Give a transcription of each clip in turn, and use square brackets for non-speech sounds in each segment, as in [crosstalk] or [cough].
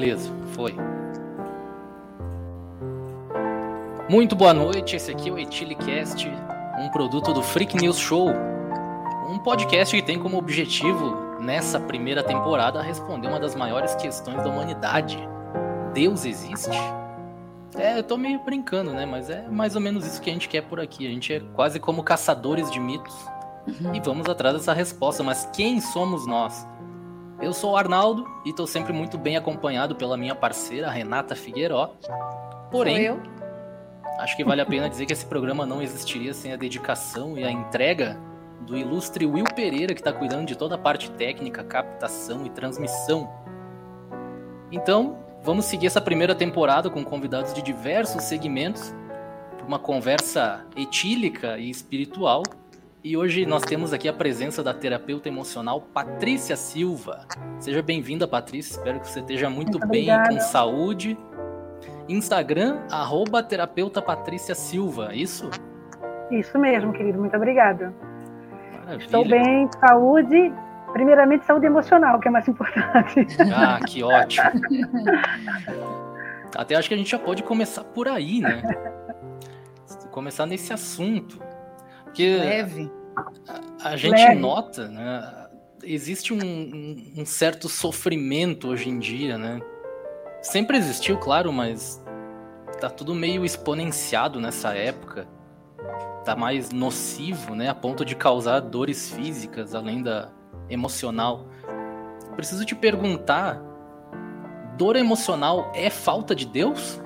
Beleza, foi. Muito boa noite, esse aqui é o Etilicast, um produto do Freak News Show. Um podcast que tem como objetivo, nessa primeira temporada, responder uma das maiores questões da humanidade. Deus existe? É, eu tô meio brincando, né? Mas é mais ou menos isso que a gente quer por aqui. A gente é quase como caçadores de mitos. Uhum. E vamos atrás dessa resposta. Mas quem somos nós? Eu sou o Arnaldo e estou sempre muito bem acompanhado pela minha parceira Renata Figueiró. Porém, acho que vale a pena dizer que esse programa não existiria sem a dedicação e a entrega do ilustre Will Pereira, que está cuidando de toda a parte técnica, captação e transmissão. Então, vamos seguir essa primeira temporada com convidados de diversos segmentos, uma conversa etílica e espiritual e hoje nós temos aqui a presença da terapeuta emocional Patrícia Silva. Seja bem-vinda, Patrícia. Espero que você esteja muito, muito bem, com saúde. Instagram, arroba terapeuta Patrícia Silva, isso? Isso mesmo, querido. Muito obrigada. Maravilha. Estou bem, saúde. Primeiramente, saúde emocional, que é mais importante. Ah, que ótimo. [laughs] Até acho que a gente já pode começar por aí, né? Começar nesse assunto. Porque Leve. A, a gente Leve. nota, né? Existe um, um, certo sofrimento hoje em dia, né? Sempre existiu, claro, mas tá tudo meio exponenciado nessa época. Tá mais nocivo, né? A ponto de causar dores físicas, além da emocional. Preciso te perguntar: dor emocional é falta de Deus?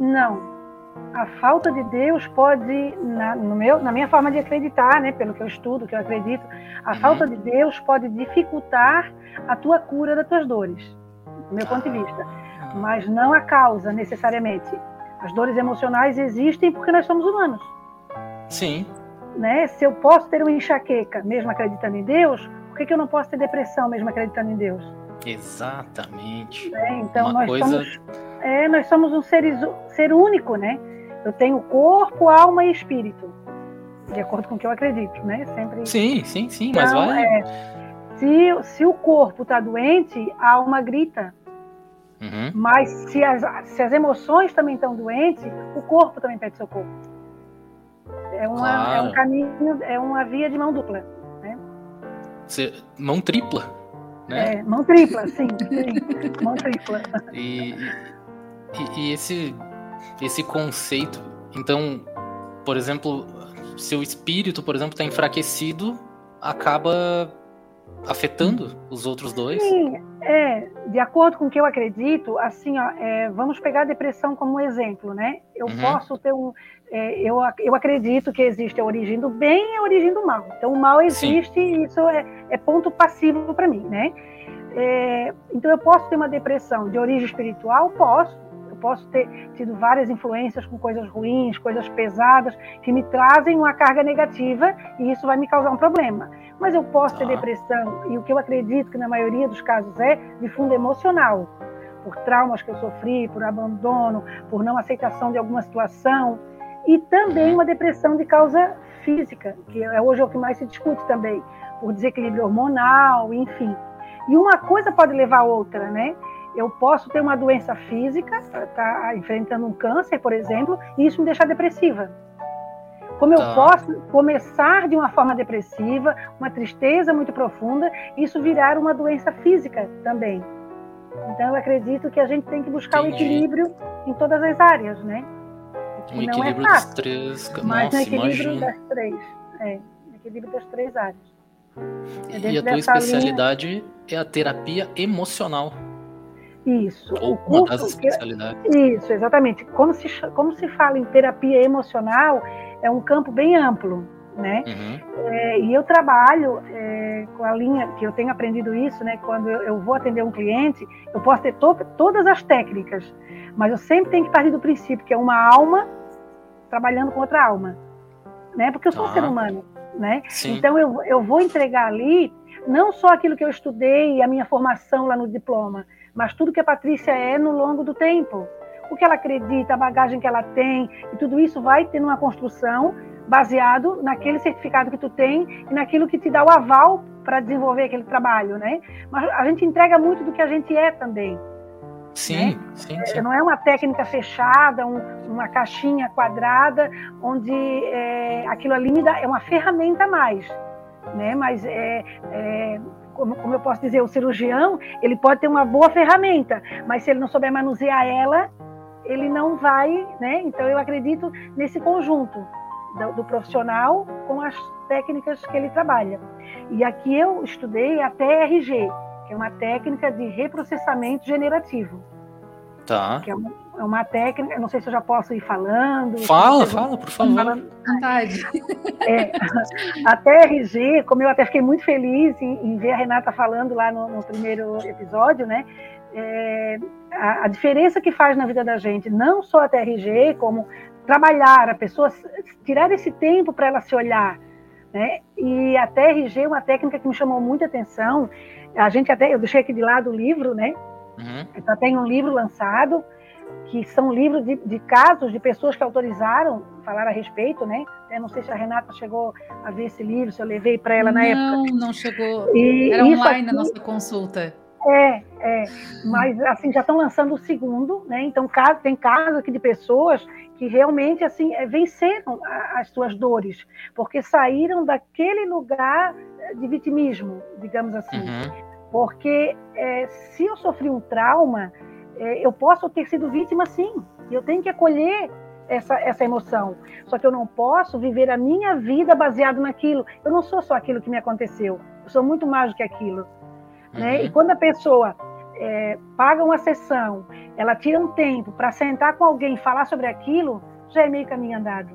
Não a falta de Deus pode, na, no meu, na minha forma de acreditar, né, pelo que eu estudo, que eu acredito, a uhum. falta de Deus pode dificultar a tua cura das tuas dores, do meu ponto de vista, ah. mas não a causa necessariamente. As dores emocionais existem porque nós somos humanos. Sim. Né? Se eu posso ter uma enxaqueca mesmo acreditando em Deus, por que, que eu não posso ter depressão mesmo acreditando em Deus? Exatamente. É, então uma nós coisa... somos, é, nós somos um ser, ser único, né? Eu tenho corpo, alma e espírito, de acordo com o que eu acredito, né? Sempre. Sim, sim, sim, então, mas vai. É, se, se o corpo está doente, a alma grita. Uhum. Mas se as, se as emoções também estão doentes, o corpo também pede socorro. É, uma, claro. é um caminho, é uma via de mão dupla. Né? Você, mão tripla, né? É, mão tripla, sim, sim mão tripla. E, e, e esse esse conceito. Então, por exemplo, se o espírito, por exemplo, está enfraquecido, acaba afetando os outros dois? Sim, é. De acordo com o que eu acredito, assim, ó, é, vamos pegar a depressão como um exemplo, né? Eu uhum. posso ter um. É, eu, eu acredito que existe a origem do bem e a origem do mal. Então, o mal existe Sim. e isso é, é ponto passivo para mim, né? É, então, eu posso ter uma depressão de origem espiritual? Posso posso ter tido várias influências com coisas ruins, coisas pesadas, que me trazem uma carga negativa e isso vai me causar um problema. Mas eu posso ter ah. depressão, e o que eu acredito que na maioria dos casos é de fundo emocional, por traumas que eu sofri, por abandono, por não aceitação de alguma situação, e também uhum. uma depressão de causa física, que é hoje é o que mais se discute também, por desequilíbrio hormonal, enfim. E uma coisa pode levar a outra, né? Eu posso ter uma doença física, estar tá enfrentando um câncer, por exemplo, e isso me deixar depressiva. Como tá. eu posso começar de uma forma depressiva, uma tristeza muito profunda, isso virar uma doença física também. Então eu acredito que a gente tem que buscar o um equilíbrio em todas as áreas, né? Um não é equilíbrio é fácil, dos três, mas Nossa, no equilíbrio imagina. das três, é, equilíbrio das três áreas. É e a tua especialidade linha... é a terapia emocional. Isso. Ou uma das especialidades. Isso, exatamente. Como se, como se fala em terapia emocional, é um campo bem amplo, né? Uhum. É, e eu trabalho é, com a linha, que eu tenho aprendido isso, né? Quando eu, eu vou atender um cliente, eu posso ter to todas as técnicas, mas eu sempre tenho que partir do princípio que é uma alma trabalhando com outra alma, né? Porque eu sou ah. um ser humano, né? Sim. Então eu, eu vou entregar ali não só aquilo que eu estudei e a minha formação lá no diploma, mas tudo que a Patrícia é no longo do tempo. O que ela acredita, a bagagem que ela tem, e tudo isso vai tendo uma construção baseado naquele certificado que tu tem e naquilo que te dá o aval para desenvolver aquele trabalho, né? Mas a gente entrega muito do que a gente é também. Sim, né? sim, sim. Não é uma técnica fechada, um, uma caixinha quadrada, onde é, aquilo ali me dá, é uma ferramenta a mais, né? Mas é, é como, como, eu posso dizer, o cirurgião, ele pode ter uma boa ferramenta, mas se ele não souber manusear ela, ele não vai, né? Então eu acredito nesse conjunto do, do profissional com as técnicas que ele trabalha. E aqui eu estudei a TRG, que é uma técnica de reprocessamento generativo. Tá. Que é uma, é uma técnica, não sei se eu já posso ir falando. Fala, fala, por favor. Falando. Vontade. É, [laughs] a TRG, como eu até fiquei muito feliz em, em ver a Renata falando lá no, no primeiro episódio, né? É, a, a, diferença que faz na vida da gente, não só a TRG, como trabalhar, a pessoa tirar esse tempo para ela se olhar, né? E a TRG é uma técnica que me chamou muita atenção. A gente até, eu deixei aqui de lado o livro, né? Uhum. Então tem um livro lançado que são livros de, de, casos de pessoas que autorizaram falar a respeito, né? Eu não sei se a Renata chegou a ver esse livro, se eu levei para ela na não, época. Não, não chegou. E Era online aqui, a nossa consulta. É, é, mas assim já estão lançando o segundo, né? Então tem casos aqui de pessoas que realmente assim é, venceram as suas dores, porque saíram daquele lugar de vitimismo, digamos assim. Uhum. Porque é, se eu sofri um trauma, é, eu posso ter sido vítima sim, e eu tenho que acolher essa, essa emoção. Só que eu não posso viver a minha vida baseado naquilo. Eu não sou só aquilo que me aconteceu, eu sou muito mais do que aquilo. Né? Uhum. Né? E quando a pessoa é, paga uma sessão, ela tira um tempo para sentar com alguém e falar sobre aquilo, já é meio caminho andado.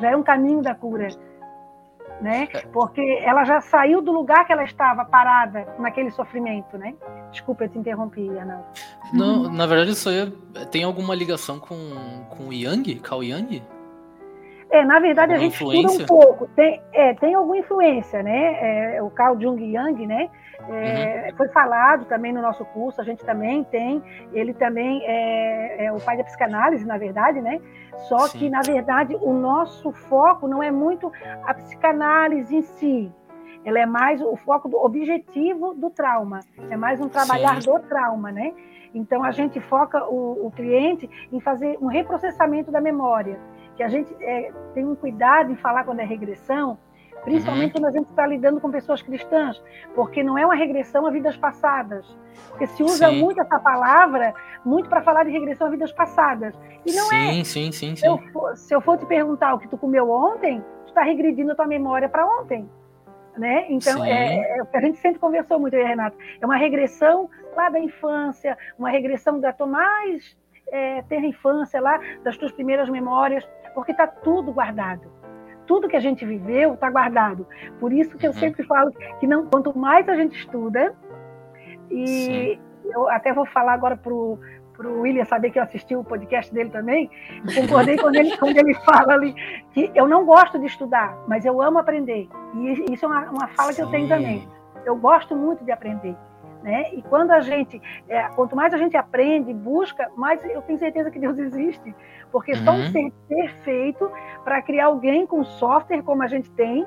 Já é um caminho da cura. Né? É. Porque ela já saiu do lugar que ela estava parada naquele sofrimento, né? Desculpa, eu te interrompi, Ana. Não, na verdade, isso aí tem alguma ligação com, com o Yang, Carl Yang? É, na verdade, alguma a gente influência? estuda um pouco. Tem, é, tem alguma influência, né? É, o Carl Jung Yang, né? É, uhum. Foi falado também no nosso curso, a gente também tem. Ele também é, é o pai da psicanálise, na verdade, né? Só Sim. que, na verdade, o nosso foco não é muito a psicanálise em si. Ela é mais o foco do objetivo do trauma. É mais um trabalhar Sim. do trauma, né? Então, a gente foca o, o cliente em fazer um reprocessamento da memória. Que a gente é, tem um cuidado em falar quando é regressão, Principalmente uhum. quando a gente está lidando com pessoas cristãs, porque não é uma regressão a vidas passadas. Porque se usa sim. muito essa palavra, muito para falar de regressão a vidas passadas. E não sim, é. Sim, sim, sim. Se eu, for, se eu for te perguntar o que tu comeu ontem, tu está regredindo a tua memória para ontem. Né? Então, é, é, a gente sempre conversou muito, eu e a Renata. É uma regressão lá da infância, uma regressão da tua mais é, terra infância, lá das tuas primeiras memórias, porque está tudo guardado tudo que a gente viveu está guardado. Por isso que eu uhum. sempre falo que não, quanto mais a gente estuda, e Sim. eu até vou falar agora para o William saber que eu assisti o podcast dele também, concordei quando ele, quando ele fala ali que eu não gosto de estudar, mas eu amo aprender. E isso é uma, uma fala Sim. que eu tenho também. Eu gosto muito de aprender. Né? E quando a gente, é, quanto mais a gente aprende, busca, mais eu tenho certeza que Deus existe, porque uhum. só um ser perfeito para criar alguém com software como a gente tem,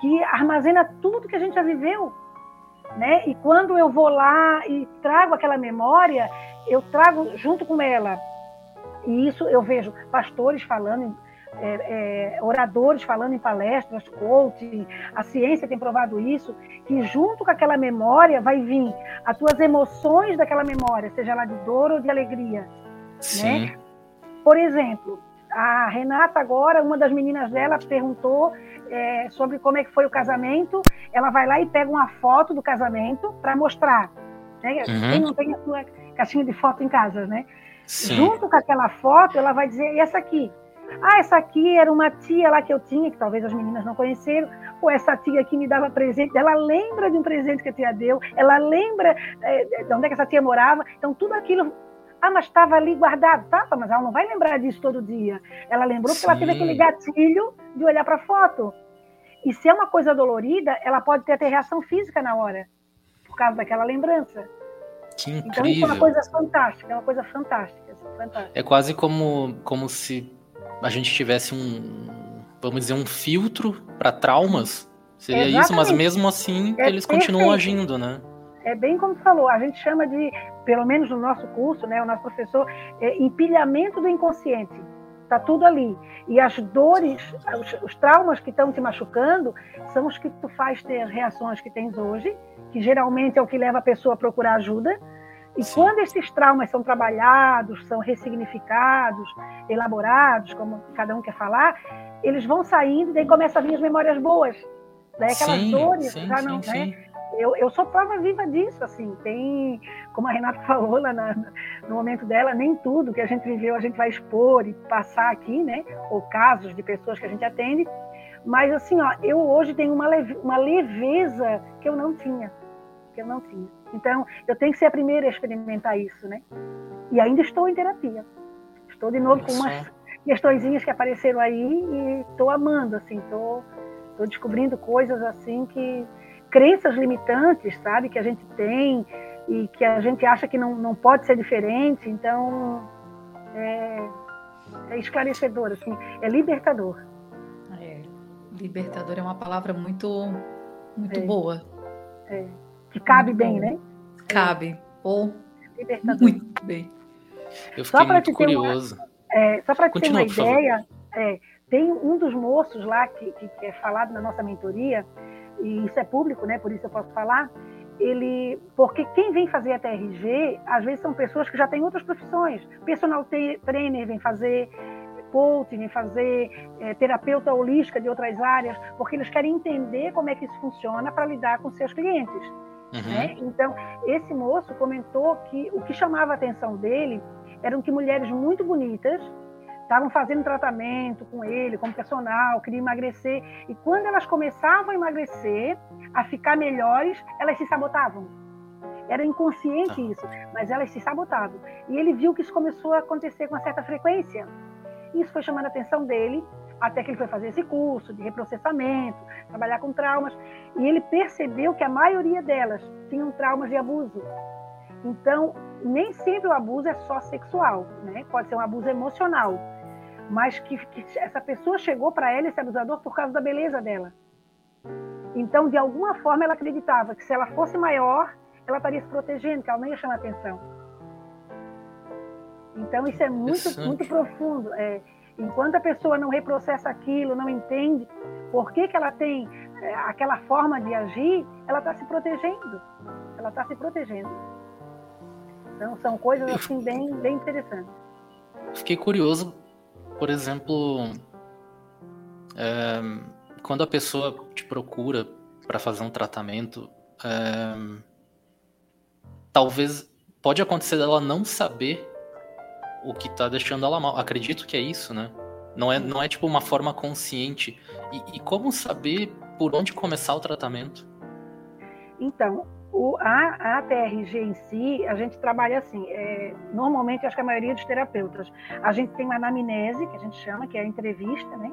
que armazena tudo que a gente já viveu, né? E quando eu vou lá e trago aquela memória, eu trago junto com ela. E isso eu vejo pastores falando é, é, oradores falando em palestras, coaching, a ciência tem provado isso, que junto com aquela memória vai vir as tuas emoções daquela memória, seja ela de dor ou de alegria. Sim. Né? Por exemplo, a Renata agora, uma das meninas dela perguntou é, sobre como é que foi o casamento, ela vai lá e pega uma foto do casamento para mostrar. Né? Uhum. Quem não tem a sua caixinha de foto em casa, né? Sim. Junto com aquela foto, ela vai dizer, e essa aqui? Ah, essa aqui era uma tia lá que eu tinha, que talvez as meninas não conheceram. Ou essa tia aqui me dava presente. Ela lembra de um presente que a tia deu. Ela lembra é, de onde é que essa tia morava. Então, tudo aquilo. Ah, mas estava ali guardado. Tá, mas ela não vai lembrar disso todo dia. Ela lembrou Sim. ela teve aquele gatilho de olhar para a foto. E se é uma coisa dolorida, ela pode ter até reação física na hora, por causa daquela lembrança. Que incrível. Então, isso é uma coisa fantástica, é uma coisa fantástica. fantástica. É quase como, como se a gente tivesse um, vamos dizer, um filtro para traumas? Seria Exatamente. isso, mas mesmo assim é eles perfeito. continuam agindo, né? É bem como você falou, a gente chama de, pelo menos no nosso curso, né, o nosso professor, é empilhamento do inconsciente. Está tudo ali. E as dores, os, os traumas que estão te machucando, são os que tu faz ter as reações que tens hoje, que geralmente é o que leva a pessoa a procurar ajuda. E Sim. quando esses traumas são trabalhados, são ressignificados, elaborados, como cada um quer falar, eles vão saindo e daí começam a vir as memórias boas. Né? Aquelas sim, dores sim, já sim, não. Né? Eu, eu sou prova viva disso, assim, tem, como a Renata [laughs] falou lá na, no momento dela, nem tudo que a gente viveu a gente vai expor e passar aqui, né, ou casos de pessoas que a gente atende, mas assim, ó, eu hoje tenho uma, leve, uma leveza que eu não tinha, que eu não tinha. Então, eu tenho que ser a primeira a experimentar isso, né? E ainda estou em terapia. Estou de novo com umas questõezinhas que apareceram aí e estou amando, assim, estou descobrindo coisas assim que crenças limitantes, sabe, que a gente tem e que a gente acha que não, não pode ser diferente. Então, é, é esclarecedor, assim, é libertador. É, libertador é uma palavra muito, muito é. boa. É, que cabe muito bem, né? Cabe. Ou muito bem. Eu fiquei muito curioso. Uma, é, só para te Continua, ter uma ideia, é, tem um dos moços lá que, que, que é falado na nossa mentoria, e isso é público, né? Por isso eu posso falar. Ele, porque quem vem fazer a TRG, às vezes são pessoas que já têm outras profissões. Personal trainer vem fazer, coach vem fazer, é, terapeuta holística de outras áreas, porque eles querem entender como é que isso funciona para lidar com seus clientes. Uhum. Né? Então, esse moço comentou que o que chamava a atenção dele eram que mulheres muito bonitas estavam fazendo tratamento com ele, como personal, queriam emagrecer. E quando elas começavam a emagrecer, a ficar melhores, elas se sabotavam. Era inconsciente isso, mas elas se sabotavam. E ele viu que isso começou a acontecer com uma certa frequência. Isso foi chamando a atenção dele, até que ele foi fazer esse curso de reprocessamento, trabalhar com traumas. E ele percebeu que a maioria delas tinham traumas de abuso. Então, nem sempre o abuso é só sexual, né? Pode ser um abuso emocional mas que, que essa pessoa chegou para ela, esse abusador, por causa da beleza dela. Então, de alguma forma, ela acreditava que se ela fosse maior, ela estaria se protegendo, que ela não ia chamar atenção. Então, isso é muito, muito profundo. É, enquanto a pessoa não reprocessa aquilo, não entende por que, que ela tem é, aquela forma de agir, ela está se protegendo. Ela está se protegendo. Então, são coisas assim bem, bem interessantes. Fiquei curioso por exemplo, é, quando a pessoa te procura para fazer um tratamento, é, talvez pode acontecer dela não saber o que está deixando ela mal. Acredito que é isso, né? Não é, não é tipo uma forma consciente. E, e como saber por onde começar o tratamento? Então, o, a, a TRG em si, a gente trabalha assim, é, normalmente acho que a maioria dos terapeutas, a gente tem uma anamnese, que a gente chama, que é a entrevista, né?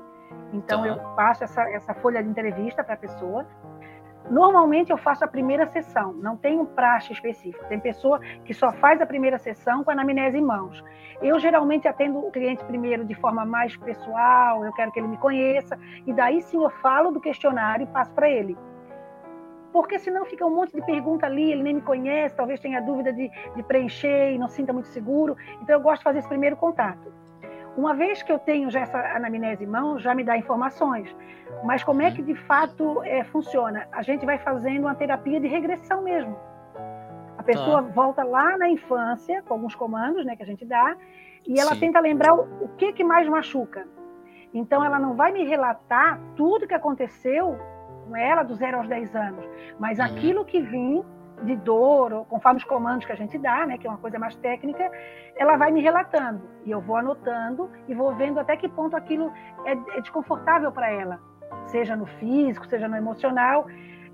Então tá. eu passo essa, essa folha de entrevista para a pessoa. Normalmente eu faço a primeira sessão, não tem um praxe específico. Tem pessoa que só faz a primeira sessão com a anamnese em mãos. Eu geralmente atendo o cliente primeiro de forma mais pessoal, eu quero que ele me conheça, e daí sim eu falo do questionário e passo para ele porque senão fica um monte de pergunta ali, ele nem me conhece, talvez tenha dúvida de, de preencher e não sinta muito seguro. Então, eu gosto de fazer esse primeiro contato. Uma vez que eu tenho já essa anamnese em mão, já me dá informações. Mas como é que de fato é, funciona? A gente vai fazendo uma terapia de regressão mesmo. A pessoa tá. volta lá na infância, com alguns comandos né, que a gente dá, e ela Sim. tenta lembrar o, o que, que mais machuca. Então, ela não vai me relatar tudo que aconteceu com ela do zero aos 10 anos, mas uhum. aquilo que vim de dor, ou conforme os comandos que a gente dá, né, que é uma coisa mais técnica, ela vai me relatando e eu vou anotando e vou vendo até que ponto aquilo é, é desconfortável para ela, seja no físico, seja no emocional.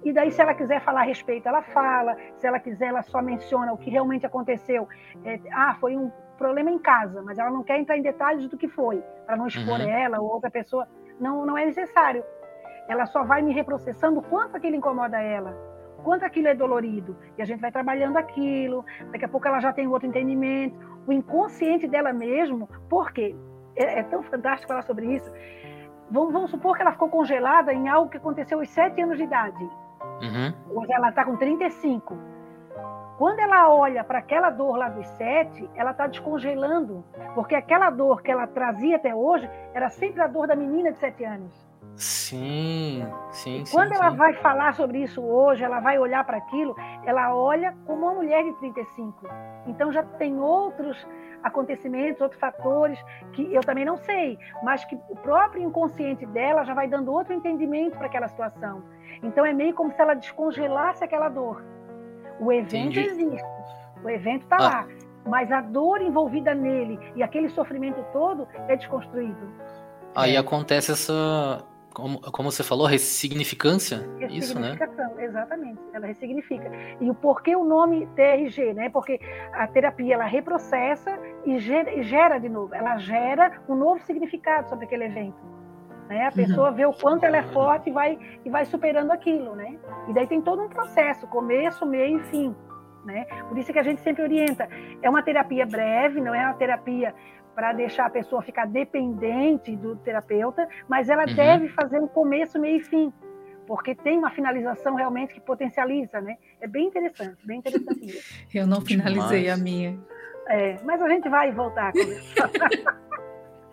E daí, se ela quiser falar a respeito, ela fala. Se ela quiser, ela só menciona o que realmente aconteceu. É, ah, foi um problema em casa, mas ela não quer entrar em detalhes do que foi, para não expor uhum. ela ou outra pessoa. Não, não é necessário ela só vai me reprocessando quanto aquilo incomoda ela, quanto aquilo é dolorido. E a gente vai trabalhando aquilo, daqui a pouco ela já tem outro entendimento. O inconsciente dela mesmo, por quê? É, é tão fantástico falar sobre isso. vamos, vamos, supor que ela ficou congelada em algo que aconteceu aos 7 anos de idade. Uhum. Hoje ela está com 35. Quando ela olha para aquela dor lá dos 7, ela está descongelando, porque aquela dor que ela trazia até hoje era sempre a dor da menina de 7 anos. Sim, sim, sim. Quando ela sim. vai falar sobre isso hoje, ela vai olhar para aquilo, ela olha como uma mulher de 35. Então já tem outros acontecimentos, outros fatores que eu também não sei, mas que o próprio inconsciente dela já vai dando outro entendimento para aquela situação. Então é meio como se ela descongelasse aquela dor. O evento Entendi. existe, o evento está ah. lá, mas a dor envolvida nele e aquele sofrimento todo é desconstruído. Aí é. acontece essa como, como você falou, ressignificância? Isso, né? Exatamente, ela ressignifica. E o porquê o nome TRG, né? Porque a terapia ela reprocessa e gera, gera de novo, ela gera um novo significado sobre aquele evento. Né? A pessoa uhum. vê o quanto ela é forte e vai, e vai superando aquilo, né? E daí tem todo um processo, começo, meio e fim. Né? Por isso que a gente sempre orienta. É uma terapia breve, não é uma terapia para deixar a pessoa ficar dependente do terapeuta, mas ela uhum. deve fazer um começo, meio e fim, porque tem uma finalização realmente que potencializa, né? É bem interessante, bem interessante. [laughs] Eu não finalizei Demais. a minha. É, mas a gente vai voltar a conversar.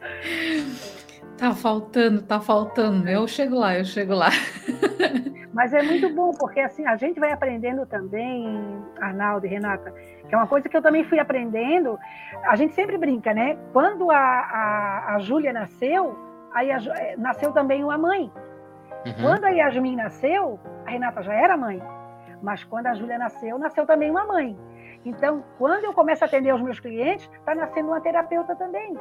[laughs] tá faltando, tá faltando. Eu chego lá, eu chego lá. [laughs] Mas é muito bom, porque assim, a gente vai aprendendo também, Arnaldo e Renata, que é uma coisa que eu também fui aprendendo. A gente sempre brinca, né? Quando a, a, a Júlia nasceu, aí a, é, nasceu também uma mãe. Uhum. Quando a Yasmin nasceu, a Renata já era mãe. Mas quando a Júlia nasceu, nasceu também uma mãe. Então, quando eu começo a atender os meus clientes, está nascendo uma terapeuta também.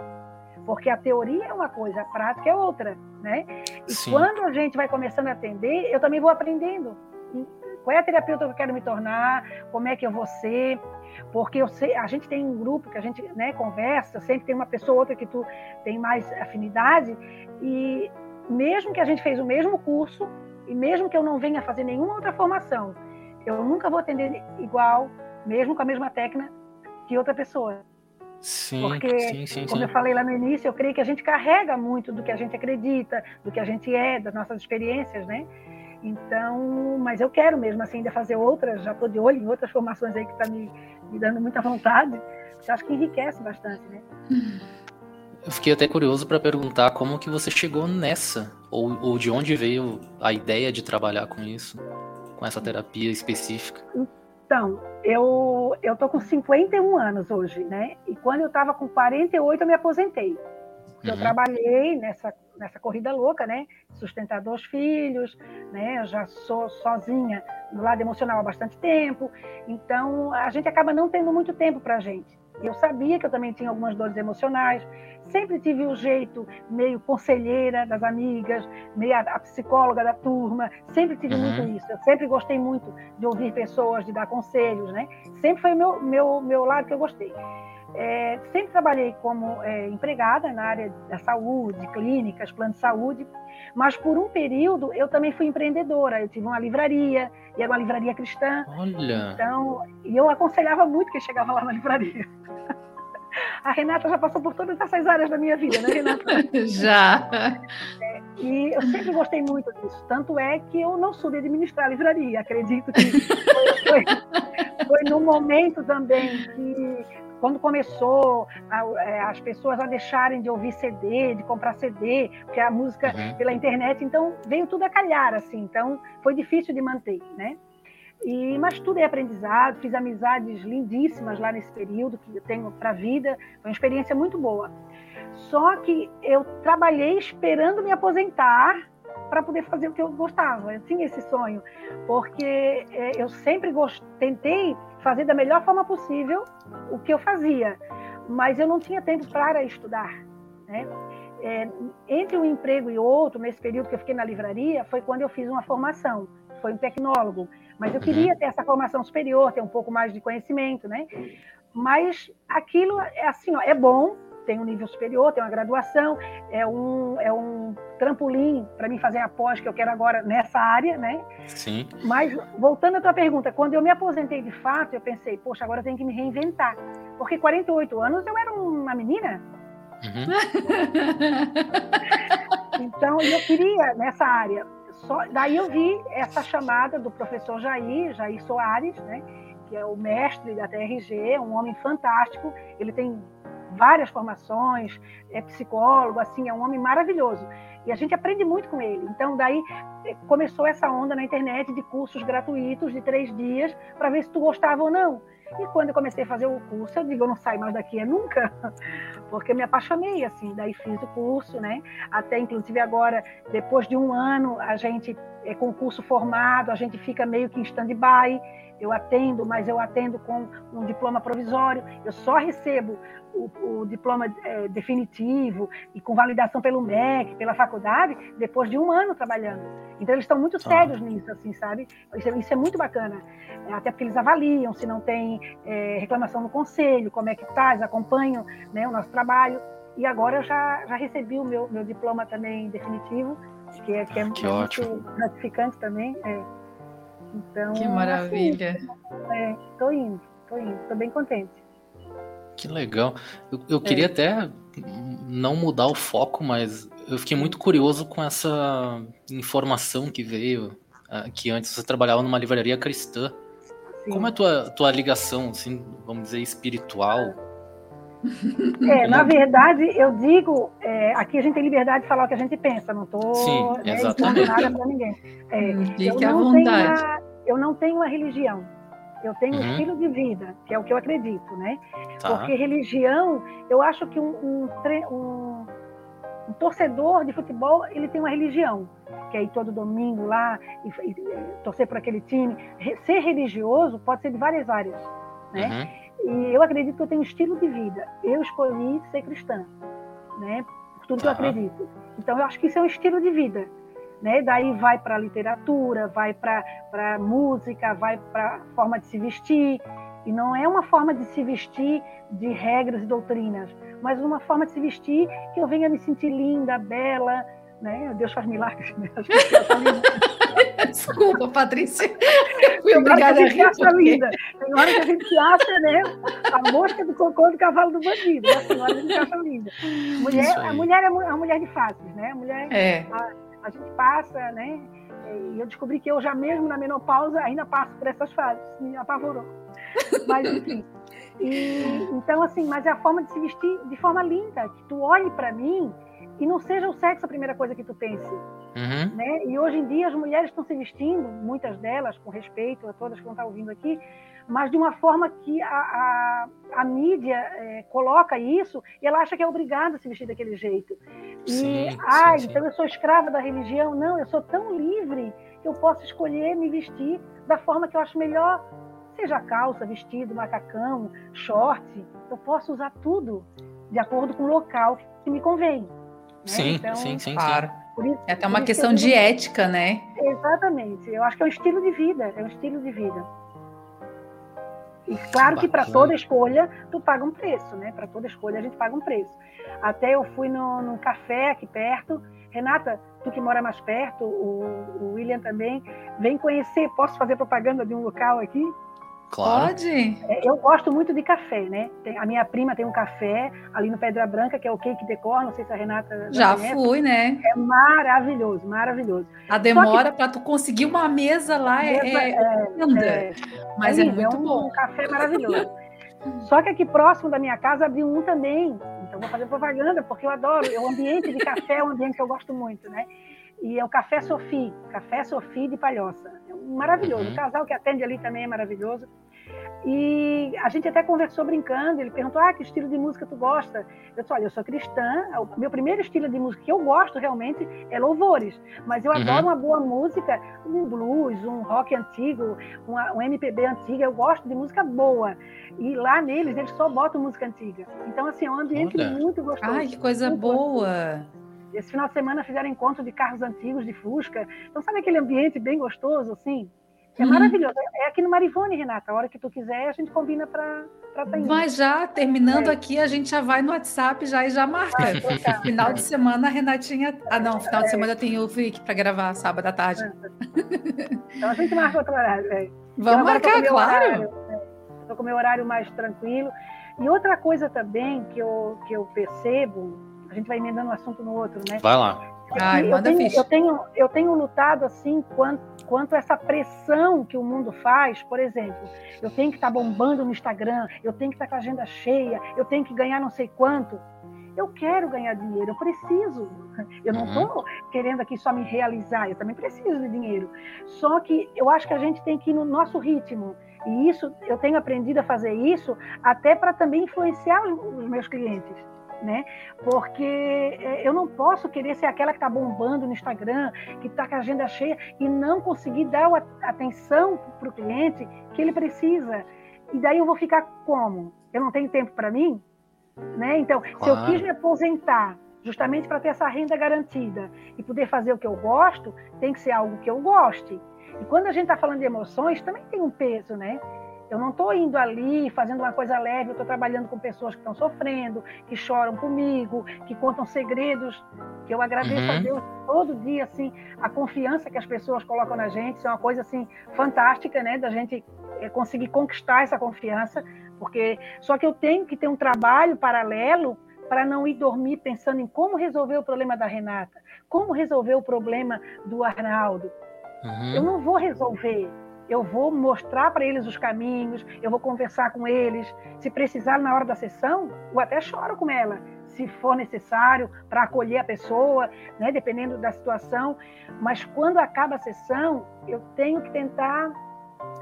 Porque a teoria é uma coisa, a prática é outra, né? E Sim. quando a gente vai começando a atender, eu também vou aprendendo qual é a terapeuta que eu quero me tornar, como é que eu vou ser, porque eu sei, a gente tem um grupo que a gente né, conversa, sempre tem uma pessoa ou outra que tu tem mais afinidade, e mesmo que a gente fez o mesmo curso, e mesmo que eu não venha fazer nenhuma outra formação, eu nunca vou atender igual, mesmo com a mesma técnica, que outra pessoa. Sim, Porque, sim, sim, como sim. eu falei lá no início, eu creio que a gente carrega muito do que a gente acredita, do que a gente é, das nossas experiências, né? Então, mas eu quero mesmo assim ainda fazer outras, já estou de olho em outras formações aí que está me, me, dando muita vontade, eu acho que enriquece bastante, né? Eu fiquei até curioso para perguntar como que você chegou nessa, ou, ou de onde veio a ideia de trabalhar com isso, com essa terapia específica. Então, eu eu tô com 51 anos hoje, né? E quando eu estava com 48 eu me aposentei. Uhum. Eu trabalhei nessa nessa corrida louca, né? Sustentar dois filhos, né? Eu já sou sozinha no lado emocional há bastante tempo, então a gente acaba não tendo muito tempo para a gente. Eu sabia que eu também tinha algumas dores emocionais, sempre tive o um jeito meio conselheira das amigas, meio a, a psicóloga da turma, sempre tive uhum. muito isso. Eu sempre gostei muito de ouvir pessoas, de dar conselhos, né? Sempre foi o meu, meu, meu lado que eu gostei. É, sempre trabalhei como é, empregada na área da saúde, clínicas, plano de saúde, mas por um período eu também fui empreendedora. Eu tive uma livraria, e era uma livraria cristã. Olha! Então, e eu aconselhava muito quem chegava lá na livraria. [laughs] A Renata já passou por todas essas áreas da minha vida, né, Renata? [laughs] já! É, e eu sempre gostei muito disso. Tanto é que eu não soube administrar a livraria. Acredito que foi, foi, foi no momento também que quando começou a, é, as pessoas a deixarem de ouvir CD, de comprar CD, porque a música uhum. pela internet, então veio tudo a calhar, assim, então foi difícil de manter, né? E, mas tudo é aprendizado, fiz amizades lindíssimas lá nesse período que eu tenho para a vida, foi uma experiência muito boa. Só que eu trabalhei esperando me aposentar para poder fazer o que eu gostava. Eu tinha esse sonho, porque é, eu sempre gost... tentei fazer da melhor forma possível o que eu fazia, mas eu não tinha tempo para estudar. Né? É, entre um emprego e outro, nesse período que eu fiquei na livraria, foi quando eu fiz uma formação, foi um tecnólogo, mas eu queria ter essa formação superior, ter um pouco mais de conhecimento, né? Mas aquilo é assim, ó, é bom, tem um nível superior, tem uma graduação, é um, é um trampolim para mim fazer a pós que eu quero agora nessa área, né? Sim. Mas, voltando à tua pergunta, quando eu me aposentei de fato, eu pensei, poxa, agora eu tenho que me reinventar. Porque 48 anos eu era uma menina. Uhum. [laughs] Então, eu queria nessa área. Só, daí eu vi essa chamada do professor Jair, Jair Soares, né, que é o mestre da TRG, um homem fantástico. Ele tem várias formações, é psicólogo, assim, é um homem maravilhoso. E a gente aprende muito com ele. Então, daí eh, começou essa onda na internet de cursos gratuitos de três dias para ver se tu gostava ou não. E quando eu comecei a fazer o curso, eu digo, eu não saio mais daqui é nunca, [laughs] porque eu me apaixonei, assim, daí fiz o curso, né? Até, inclusive, agora, depois de um ano, a gente, é, com o curso formado, a gente fica meio que em stand-by, eu atendo, mas eu atendo com um diploma provisório, eu só recebo o, o diploma é, definitivo e com validação pelo MEC, pela faculdade, depois de um ano trabalhando. Então, eles estão muito ah. sérios nisso, assim, sabe? Isso, é, isso, é muito bacana. É, até porque eles avaliam se não tem é, reclamação no conselho, como é que está, eles acompanham né, o nosso trabalho. E agora eu já, já recebi o meu, meu diploma também definitivo, que é, que é, que muito ótimo. gratificante também. É. Então, que maravilha. Estou assim, indo, estou indo, estou bem contente. Que legal. Eu, eu queria é. até não mudar o foco, mas eu fiquei muito curioso com essa informação que veio, ah, que antes você trabalhava numa livraria cristã. Sim. Como é a tua, tua ligação, assim, vamos dizer, espiritual? É, na verdade, eu digo, é, aqui a gente tem liberdade de falar o que a gente pensa, não estou né, exatamente. nada para ninguém. É, Fique à vontade. Uma, eu não tenho uma religião, eu tenho uhum. um estilo de vida, que é o que eu acredito, né? Tá. Porque religião, eu acho que um, um, um, um, torcedor de futebol, ele tem uma religião, que é ir todo domingo lá e, e, torcer por aquele time. Ser religioso pode ser de várias áreas, né? Uhum. E eu acredito que eu tenho um estilo de vida. Eu escolhi ser cristã, né? Por tudo que eu acredito. Então, eu acho que isso é um estilo de vida né? Daí vai para a literatura, vai para a música, vai para a forma de se vestir. E não é uma forma de se vestir de regras e doutrinas, mas uma forma de se vestir que eu venha me sentir linda, bela, né? Deus faz milagres, né? Desculpa, Patrícia. [laughs] Fui obrigada a rir. Acha linda. Tem hora que a gente acha, né? A mosca do cocô do cavalo do bandido. A senhora a gente acha linda. Mulher, a mulher é uma mulher de faces, né? A mulher é. A, a gente passa, né? E eu descobri que eu já mesmo na menopausa ainda passo por essas fases, me apavorou. Mas enfim. E, então, assim, mas é a forma de se vestir de forma linda, que tu olhe para mim e não seja o sexo a primeira coisa que tu pense. Uhum. Né? E hoje em dia as mulheres estão se vestindo, muitas delas, com respeito a todas que vão estar ouvindo aqui, mas de uma forma que a, a, a mídia é, coloca isso e ela acha que é obrigada a se vestir daquele jeito. E, sim, ah, sim, então sim. eu sou escrava da religião. Não, eu sou tão livre que eu posso escolher me vestir da forma que eu acho melhor. Seja calça, vestido, macacão, short, eu posso usar tudo de acordo com o local que me convém. Né? Sim, então, sim, sim, claro. Isso, é até uma questão de ética, né? Exatamente. Eu acho que é um estilo de vida, é um estilo de vida. E claro que para toda escolha tu paga um preço, né? Para toda escolha a gente paga um preço. Até eu fui no, num café aqui perto. Renata, tu que mora mais perto, o, o William também, vem conhecer. Posso fazer propaganda de um local aqui? Claro. Pode. É, eu gosto muito de café, né? Tem, a minha prima tem um café ali no Pedra Branca, que é o Cake Decor, não sei se a Renata já conhece. fui, né? É maravilhoso, maravilhoso. A demora que... para tu conseguir uma mesa lá é, mesa, é, é, é, mas é, é muito um, bom. Um café maravilhoso. Só que aqui próximo da minha casa abriu um também. Então vou fazer propaganda porque eu adoro. O ambiente de café é um ambiente que eu gosto muito, né? E é o Café Sophie, Café Sophie de Palhoça. Maravilhoso. Uhum. O casal que atende ali também é maravilhoso. E a gente até conversou brincando, ele perguntou, ah, que estilo de música tu gosta? Eu disse, olha, eu sou cristã, o meu primeiro estilo de música que eu gosto realmente é louvores, mas eu uhum. adoro uma boa música, um blues, um rock antigo, uma, um MPB antigo, eu gosto de música boa. E lá neles, eles só botam música antiga. Então, assim, é um ambiente muito gostoso. Ai, que coisa boa! Esse final de semana fizeram encontro de carros antigos de Fusca. Então, sabe aquele ambiente bem gostoso, assim? É uhum. maravilhoso. É aqui no Marivone, Renata. A hora que tu quiser, a gente combina para estar tá. Mas já, terminando é. aqui, a gente já vai no WhatsApp já e já marca. Ah, final de semana, a Renatinha. Ah, não, final de é. semana eu tenho o Frick para gravar sábado à tarde. Então a gente marca outro horário. É. Vamos marcar, claro. Estou com o meu horário mais tranquilo. E outra coisa também que eu, que eu percebo, a gente vai emendando um assunto no outro, né? Vai lá. Ai, eu, tenho, eu, tenho, eu tenho lutado assim quanto, quanto essa pressão que o mundo faz, por exemplo, eu tenho que estar tá bombando no Instagram, eu tenho que estar tá com a agenda cheia, eu tenho que ganhar não sei quanto. Eu quero ganhar dinheiro, eu preciso. Eu não estou uhum. querendo aqui só me realizar, eu também preciso de dinheiro. Só que eu acho que a gente tem que ir no nosso ritmo. E isso, eu tenho aprendido a fazer isso até para também influenciar os meus clientes né? Porque é, eu não posso querer ser aquela que está bombando no Instagram, que está com a agenda cheia e não conseguir dar a atenção para o cliente que ele precisa. E daí eu vou ficar como? Eu não tenho tempo para mim? Né? Então, claro. se eu quis me aposentar justamente para ter essa renda garantida e poder fazer o que eu gosto, tem que ser algo que eu goste. E quando a gente está falando de emoções, também tem um peso, né? Eu não estou indo ali fazendo uma coisa leve, eu estou trabalhando com pessoas que estão sofrendo, que choram comigo, que contam segredos, que eu agradeço uhum. a Deus todo dia, assim, a confiança que as pessoas colocam na gente, isso é uma coisa, assim, fantástica, né, da gente eh, conseguir conquistar essa confiança, porque só que eu tenho que ter um trabalho paralelo para não ir dormir pensando em como resolver o problema da Renata, como resolver o problema do Arnaldo. Uhum. Eu não vou resolver, eu vou mostrar para eles os caminhos, eu vou conversar com eles. Se precisar na hora da sessão, eu até choro com ela, se for necessário, para acolher a pessoa, né, dependendo da situação. Mas quando acaba a sessão, eu tenho que tentar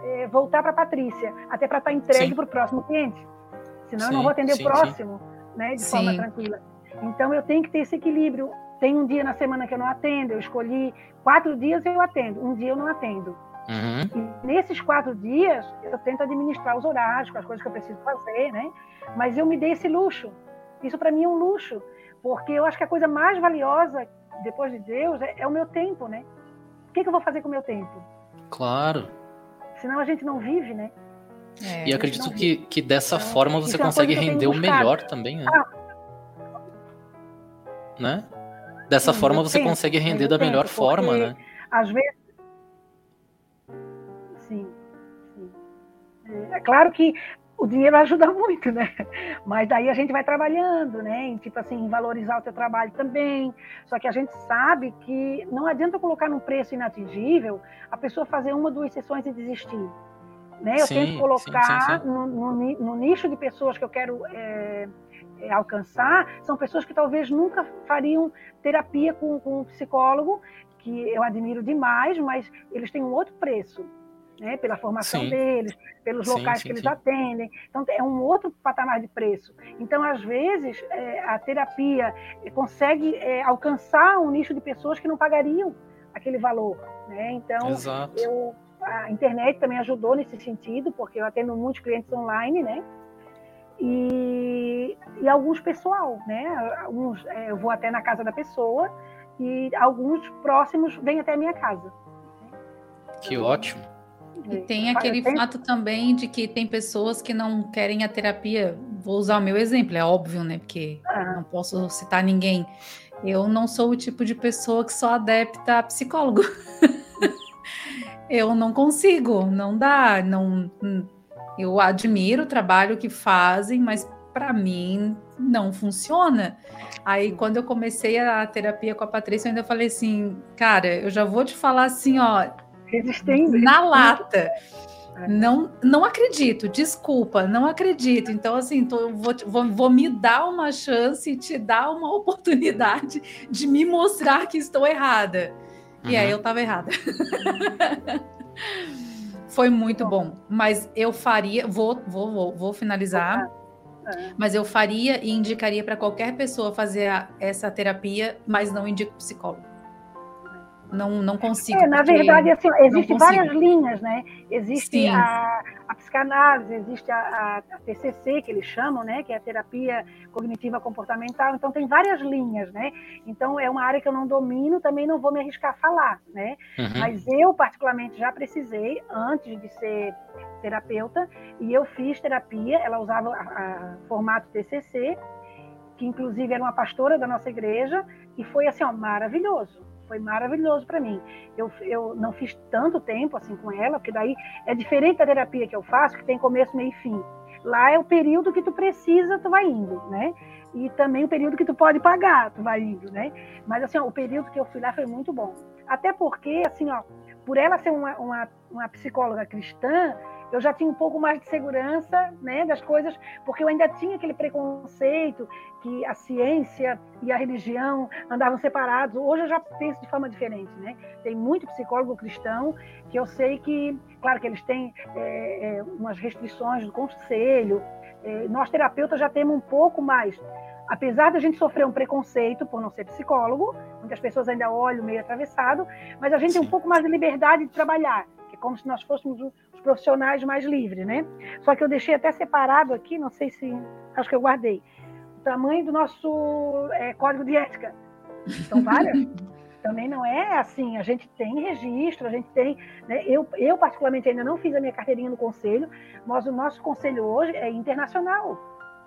é, voltar para a Patrícia, até para estar tá entregue para o próximo cliente. Senão sim, eu não vou atender sim, o próximo né, de forma tranquila. Então eu tenho que ter esse equilíbrio. Tem um dia na semana que eu não atendo, eu escolhi quatro dias eu atendo, um dia eu não atendo. Uhum. Nesses quatro dias, eu tento administrar os horários, com as coisas que eu preciso fazer, né? Mas eu me dei esse luxo. Isso para mim é um luxo, porque eu acho que a coisa mais valiosa depois de Deus é, é o meu tempo, né? O que, que, eu vou fazer com o meu tempo? Claro. Senão a gente não vive, né? É, e acredito que, que dessa então, forma você é consegue render o melhor também, né? Ah. né? Dessa Sim, forma você consegue render da melhor forma, né? Às vezes É claro que o dinheiro ajuda [laughs] muito, né? Mas daí a gente vai trabalhando, né? Em, tipo assim, valorizar o teu trabalho também. Só que a gente sabe que não adianta colocar num preço inatingível a pessoa fazer uma, duas sessões e desistir. Né? Eu sim, tento colocar sim, sim, no, no, no, nicho de pessoas que eu quero é, é, alcançar, são pessoas que talvez nunca fariam terapia com, com um psicólogo, que eu admiro demais, mas eles têm um outro preço né, pela formação sim. deles, pelos locais sim, que eles atendem. Então, é um outro patamar de preço. Então, às vezes, é, a terapia consegue é, alcançar um nicho de pessoas que não pagariam aquele valor. Né? Então, eu, a internet também ajudou nesse sentido, porque eu atendo muitos clientes online, né? E, e alguns pessoal, né? Alguns, é, eu vou até na casa da pessoa e alguns próximos vêm até a minha casa. Que ótimo. E tem aquele fato também de que tem pessoas que não querem a terapia. Vou usar o meu exemplo, é óbvio, né? Porque ah. não posso citar ninguém. Eu não sou o tipo de pessoa que só adepta a psicólogo. [laughs] eu não consigo, não dá, não. Eu admiro o trabalho que fazem, mas para mim não funciona. Aí quando eu comecei a terapia com a Patrícia, eu ainda falei assim, cara, eu já vou te falar assim, ó, Resistência. Na lata. É. Não, não acredito, desculpa, não acredito. Então, assim, tô, vou, vou, vou, me dar uma chance e te dar uma [laughs] oportunidade de me mostrar que estou errada. Uhum. E aí uhum. eu estava errada. Foi muito bom. Mas eu faria, vou, vou, vou, vou finalizar. É. Mas eu faria e indicaria para qualquer pessoa fazer a, essa terapia, mas não indico psicólogo. Não, não consigo. É, na verdade, assim, existem várias linhas, né? Existe a, a, psicanálise, existe a, a, TCC, que eles chamam, né? Que é a terapia cognitiva comportamental. Então, tem várias linhas, né? Então, é uma área que eu não domino, também não vou me arriscar a falar, né? Uhum. Mas eu, particularmente, já precisei, antes de ser terapeuta, e eu fiz terapia, ela usava a, formato TCC, que inclusive era uma pastora da nossa igreja, e foi, assim, ó, maravilhoso foi maravilhoso para mim. Eu, eu não fiz tanto tempo assim com ela, porque daí é diferente da terapia que eu faço, que tem começo, meio e fim. Lá é o período que tu precisa, tu vai indo, né? E também o período que tu pode pagar, tu vai indo, né? Mas assim, ó, o período que eu fui lá foi muito bom. Até porque, assim, ó, por ela ser uma, uma, uma psicóloga cristã, eu já tinha um pouco mais de segurança né, das coisas, porque eu ainda tinha aquele preconceito que a ciência e a religião andavam separados. Hoje eu já penso de forma diferente. Né? Tem muito psicólogo cristão que eu sei que, claro que eles têm é, é, umas restrições do conselho, é, nós terapeutas já temos um pouco mais apesar da gente sofrer um preconceito por não ser psicólogo, muitas pessoas ainda olham meio atravessado, mas a gente tem um pouco mais de liberdade de trabalhar, que é como se nós fôssemos os profissionais mais livres, né? Só que eu deixei até separado aqui, não sei se, acho que eu guardei, o tamanho do nosso é, código de ética. São várias. [laughs] Também não é assim, a gente tem registro, a gente tem. Né? Eu, eu, particularmente, ainda não fiz a minha carteirinha no conselho, mas o nosso conselho hoje é internacional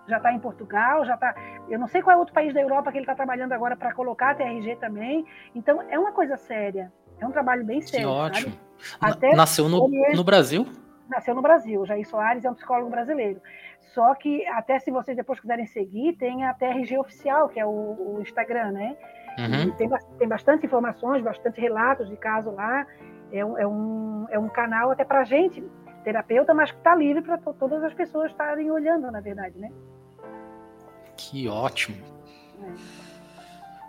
já está em Portugal, já está. Eu não sei qual é outro país da Europa que ele está trabalhando agora para colocar a TRG também. Então, é uma coisa séria. É um trabalho bem sério. Que ótimo. Até Nasceu no, no Brasil? Nasceu no Brasil. Jair Soares é um psicólogo brasileiro. Só que, até se vocês depois quiserem seguir, tem a TRG oficial, que é o, o Instagram, né? Uhum. Tem, tem bastante informações, bastante relatos de caso lá. É um, é um, é um canal até para gente, terapeuta, mas que está livre para todas as pessoas estarem olhando, na verdade, né? Que ótimo.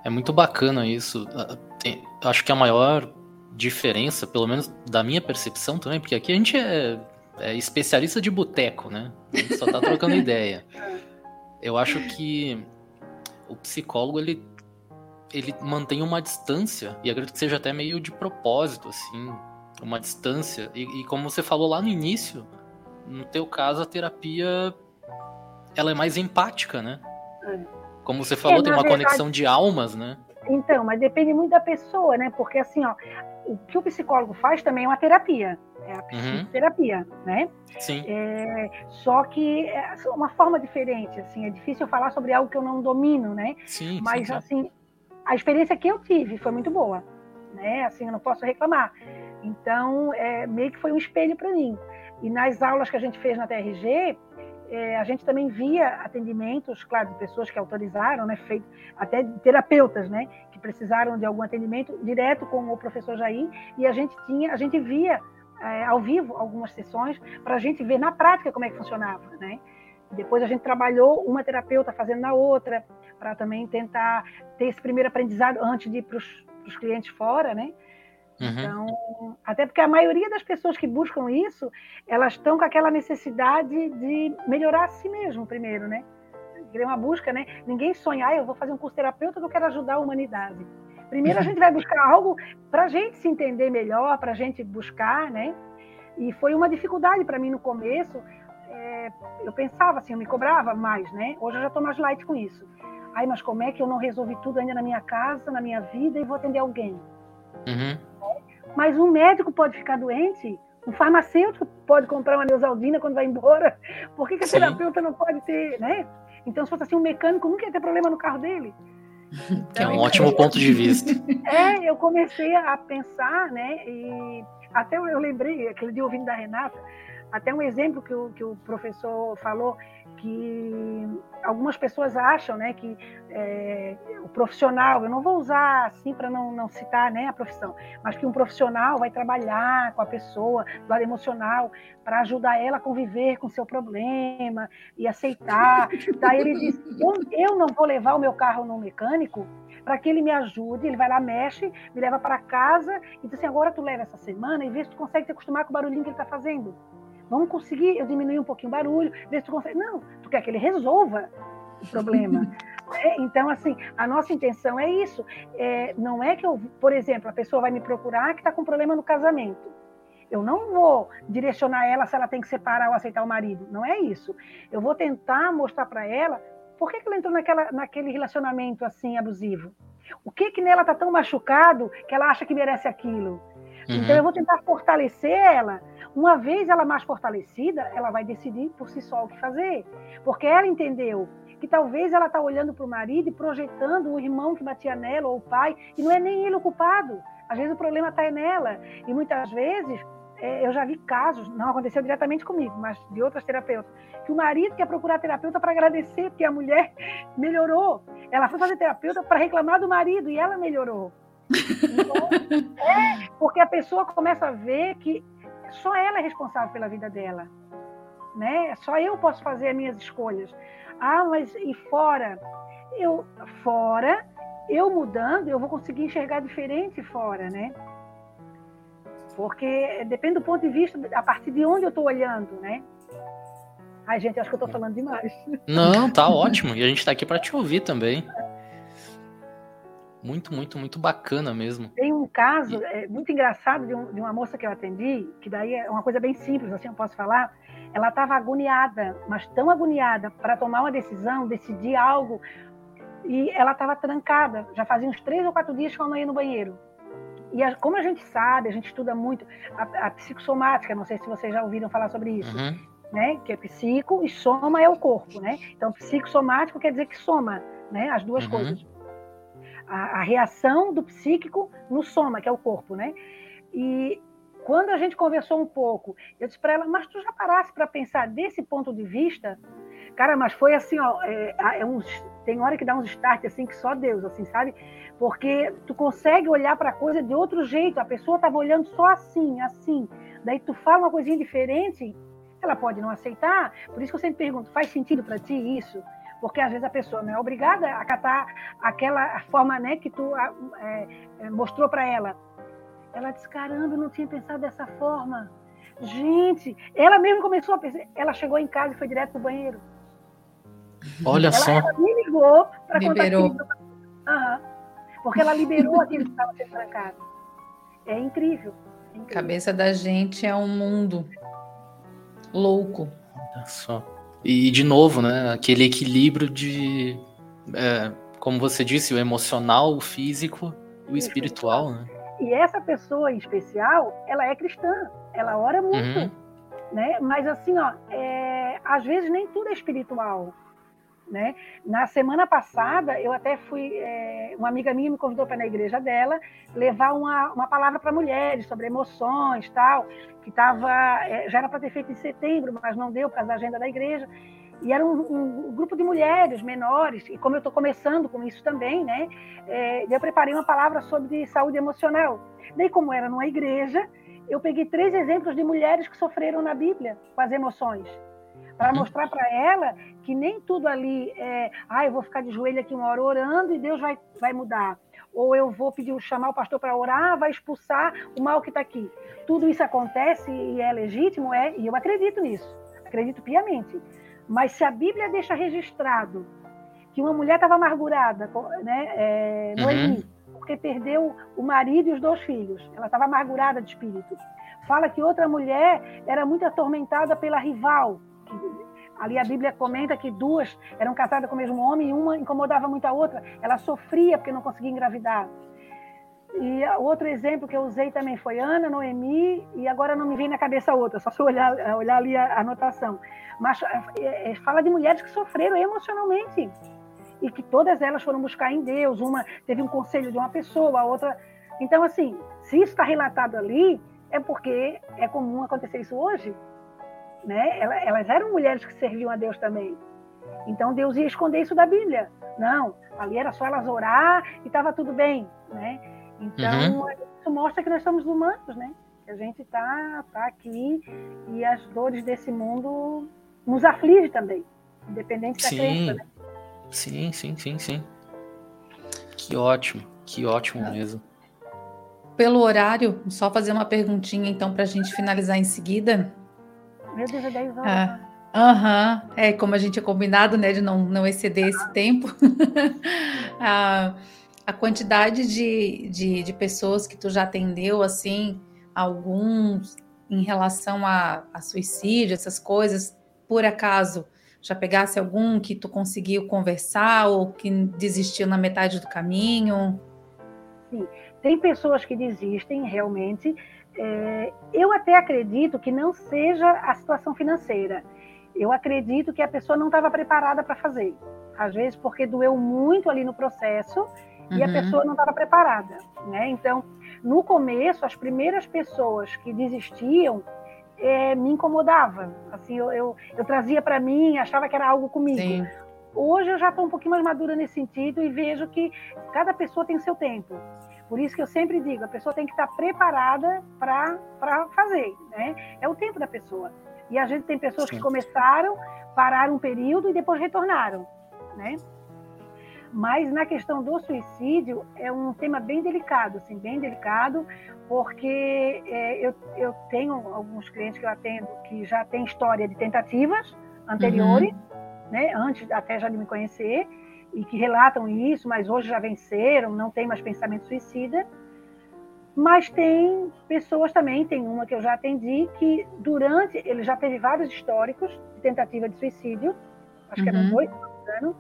É, é muito bacana isso. Ah, tem, acho que a maior diferença, pelo menos da minha percepção também, porque aqui a gente é, é especialista de boteco, né? A gente só tá trocando [laughs] ideia. Eu acho que o psicólogo ele ele mantém uma distância e acredito que seja até meio de propósito assim, uma distância e, e como você falou lá no início, no teu caso a terapia ela é mais empática, né? É. Como você falou, é, tem uma verdade, conexão de almas, né? Então, mas depende muito da pessoa, né? Porque assim, ó, o que o psicólogo faz também é uma terapia. É a uhum. psicoterapia, uhum. né? Sim. É, só que é uma forma diferente, assim, é difícil falar sobre algo que eu não domino, né? Sim, Mas, sim, assim, a experiência que eu tive foi muito boa, né? Assim, eu não posso reclamar. Então, é, meio que foi um espelho para mim. E nas aulas que a gente fez na TRG, é, a gente também via atendimentos, claro, de pessoas que autorizaram, né, feito, até terapeutas, né, que precisaram de algum atendimento direto com o professor Jair, e a gente tinha, a gente via é, ao vivo algumas sessões para a gente ver na prática como é que funcionava, né? Depois a gente trabalhou uma terapeuta fazendo na outra, para também tentar ter esse primeiro aprendizado antes de ir para os clientes fora, né? Uhum. Então, até porque a maioria das pessoas que buscam isso, elas estão com aquela necessidade de melhorar a si mesmo primeiro, né? Querer uma busca, né? Ninguém sonha, ah, eu vou fazer um curso terapeuta que eu quero ajudar a humanidade. Primeiro a [laughs] gente vai buscar algo para a gente se entender melhor, para a gente buscar, né? E foi uma dificuldade para mim no começo. É, eu pensava assim, eu me cobrava mais, né? Hoje eu já estou mais light com isso. Ai, mas como é que eu não resolvi tudo ainda na minha casa, na minha vida e vou atender alguém? Uhum. Mas um médico pode ficar doente, um farmacêutico pode comprar uma neusaldina quando vai embora. Por que, que a Sim. terapeuta não pode ter, né? Então, se fosse assim, um mecânico nunca ia ter problema no carro dele. [laughs] Que é um ótimo ponto de vista. [laughs] É, eu comecei a pensar, né? E até eu lembrei, aquele dia ouvindo da Renata, até um exemplo que o, que o professor falou, que algumas pessoas acham né, que é, o profissional, eu não vou usar assim para não, não citar né, a profissão, mas que um profissional vai trabalhar com a pessoa do lado emocional para ajudar ela a conviver com seu problema e aceitar. Daí ele diz: eu, eu não vou levar o meu carro no mecânico para que ele me ajude, ele vai lá, mexe, me leva para casa e diz assim: agora tu leva essa semana e vê se tu consegue se acostumar com o barulhinho que ele está fazendo. Vamos conseguir eu diminuir um pouquinho o barulho, ver se tu consegue. Não, tu quer que ele resolva o problema. [laughs] É, então, assim, a nossa intenção é isso. É, não é que eu, por exemplo, a pessoa vai me procurar que está com problema no casamento. Eu não vou direcionar ela se ela tem que separar ou aceitar o marido. Não é isso. Eu vou tentar mostrar para ela por que, que ela entrou naquela, naquele relacionamento assim abusivo. O que que nela está tão machucado que ela acha que merece aquilo? Uhum. Então eu vou tentar fortalecer ela. Uma vez ela mais fortalecida, ela vai decidir por si só o que fazer, porque ela entendeu que talvez ela está olhando para o marido e projetando o irmão que batia nela ou o pai, e não é nem ele o culpado. Às vezes o problema está nela. E muitas vezes é, eu já vi casos, não aconteceu diretamente comigo, mas de outras terapeutas, que o marido quer procurar terapeuta para agradecer porque a mulher [laughs] melhorou. Ela foi fazer terapeuta para reclamar do marido e ela melhorou. [laughs] Então, é porque a pessoa começa a ver que só ela é responsável pela vida dela. Né? Só eu posso fazer as minhas escolhas. Ah, mas e fora? Eu fora, eu mudando, eu vou conseguir enxergar diferente fora, né? Porque depende do ponto de vista, a partir de onde eu estou olhando, né? Ai, gente, acho que eu estou falando demais. Não, tá ótimo. E a gente está aqui para te ouvir também. Muito, muito, muito bacana mesmo. Tem um caso é, muito engraçado de, um, de, uma moça que eu atendi, que daí é uma coisa bem simples, assim eu posso falar. Ela estava agoniada, mas tão agoniada para tomar uma decisão, decidir algo, e ela estava trancada. Já fazia uns três ou quatro dias que ela não ia no banheiro. E a, como a gente sabe, a gente estuda muito a, a, psicossomática, não sei se vocês já ouviram falar sobre isso, uhum. né? Que é psico e soma é o corpo, né? Então, psicossomático quer dizer que soma, né? As duas uhum. coisas a, a, reação do psíquico no soma, que é o corpo, né? E quando a gente conversou um pouco, eu disse para ela, mas tu já parasse para pensar desse ponto de vista? Cara, mas foi assim, ó, é, é tem hora que dá uns start assim que só Deus, assim, sabe? Porque tu consegue olhar para a coisa de outro jeito, a pessoa estava olhando só assim, assim. Daí tu fala uma coisinha diferente, ela pode não aceitar. Por isso que eu sempre pergunto, faz sentido para ti isso? Porque às vezes a pessoa não é obrigada a acatar aquela forma né, que tu é, é, mostrou para ela. Ela disse, caramba, eu não tinha pensado dessa forma. Gente, ela mesmo começou a pensar, ela chegou em casa e foi direto pro banheiro. Olha ela, só. Ela me ligou para contar aquilo. Uhum. Porque ela liberou aquilo que estava sendo trancado. É incrível, é incrível. Cabeça da gente é um mundo louco. Olha só. E, de novo, né, aquele equilíbrio de, é, como você disse, o emocional, o físico e o espiritual, né? E essa pessoa em especial, ela é cristã, ela ora muito, uhum. né? Mas assim, ó, é, às vezes nem tudo é espiritual. Né? Na semana passada, eu até fui. É, uma amiga minha me convidou para na igreja dela levar uma, uma palavra para mulheres sobre emoções tal, que estava. É, já era para ter feito em setembro, mas não deu por causa da agenda da igreja. E era um, um, um grupo de mulheres menores, e como eu estou começando com isso também, né? É, eu preparei uma palavra sobre saúde emocional. Daí, como era numa igreja, eu peguei três exemplos de mulheres que sofreram na Bíblia com as emoções para uhum. mostrar para ela que nem tudo ali é, ah, eu vou ficar de joelho aqui uma hora orando e Deus vai, vai mudar. Ou eu vou pedir chamar o pastor para orar, vai expulsar o mal que está aqui. Tudo isso acontece e é legítimo, é, e eu acredito nisso, acredito piamente. Mas se a Bíblia deixa registrado que uma mulher estava amargurada, né, é, Noemi, uhum. porque perdeu o marido e os dois filhos, ela estava amargurada de espírito. Fala que outra mulher era muito atormentada pela rival, ali a Bíblia comenta que duas eram casadas com o mesmo homem e uma incomodava muito a outra. Ela sofria porque não conseguia engravidar. E outro exemplo que eu usei também foi Ana, Noemi, e agora não me vem na cabeça outra, só se olhar, olhar ali a anotação. Mas é, é, fala de mulheres que sofreram emocionalmente e que todas elas foram buscar em Deus. Uma teve um conselho de uma pessoa, a outra. Então, assim, se isso está relatado ali, é porque é comum acontecer isso hoje né? Elas eram mulheres que serviam a Deus também. Então Deus ia esconder isso da Bíblia. Não, ali era só elas orar e estava tudo bem, né? Então uhum. isso mostra que nós somos humanos, né? Que a gente está tá aqui e as dores desse mundo nos aflige também, independente da sim. crença, né? Sim, sim, sim, sim. Que ótimo, que ótimo é. mesmo. Pelo horário, só fazer uma perguntinha então para a gente finalizar em seguida. Meu Deus, é 10 horas. Ah. Aham, uhum. é como a gente é combinado, né, de não, não exceder esse tempo. [laughs] a, a quantidade de, de, de, pessoas que tu já atendeu, assim, alguns em relação a, a suicídio, essas coisas, por acaso, já pegasse algum que tu conseguiu conversar ou que desistiu na metade do caminho? Sim, tem pessoas que desistem realmente, é, eu até acredito que não seja a situação financeira. Eu acredito que a pessoa não estava preparada para fazer. Às vezes porque doeu muito ali no processo uhum. e a uhum. pessoa não estava preparada, né? Então, no começo, as primeiras pessoas que desistiam é, me incomodava. Assim, eu, eu, eu trazia para mim, achava que era algo comigo. Sim. Hoje eu já estou um pouquinho mais madura nesse sentido e vejo que cada pessoa tem seu tempo. Por isso que eu sempre digo, a pessoa tem que estar preparada para fazer, né? É o tempo da pessoa. E a gente tem pessoas Sim. que começaram, pararam um período e depois retornaram, né? Mas na questão do suicídio é um tema bem delicado, assim, bem delicado, porque é, eu, eu tenho alguns clientes que eu atendo que já têm história de tentativas anteriores, uhum. né, antes até já de me conhecer, e que relatam isso, mas hoje já venceram, não tem mais pensamento suicida. Mas tem pessoas também, tem uma que eu já atendi, que durante, ele já teve vários históricos de tentativa de suicídio, acho uhum. que eram dois, anos,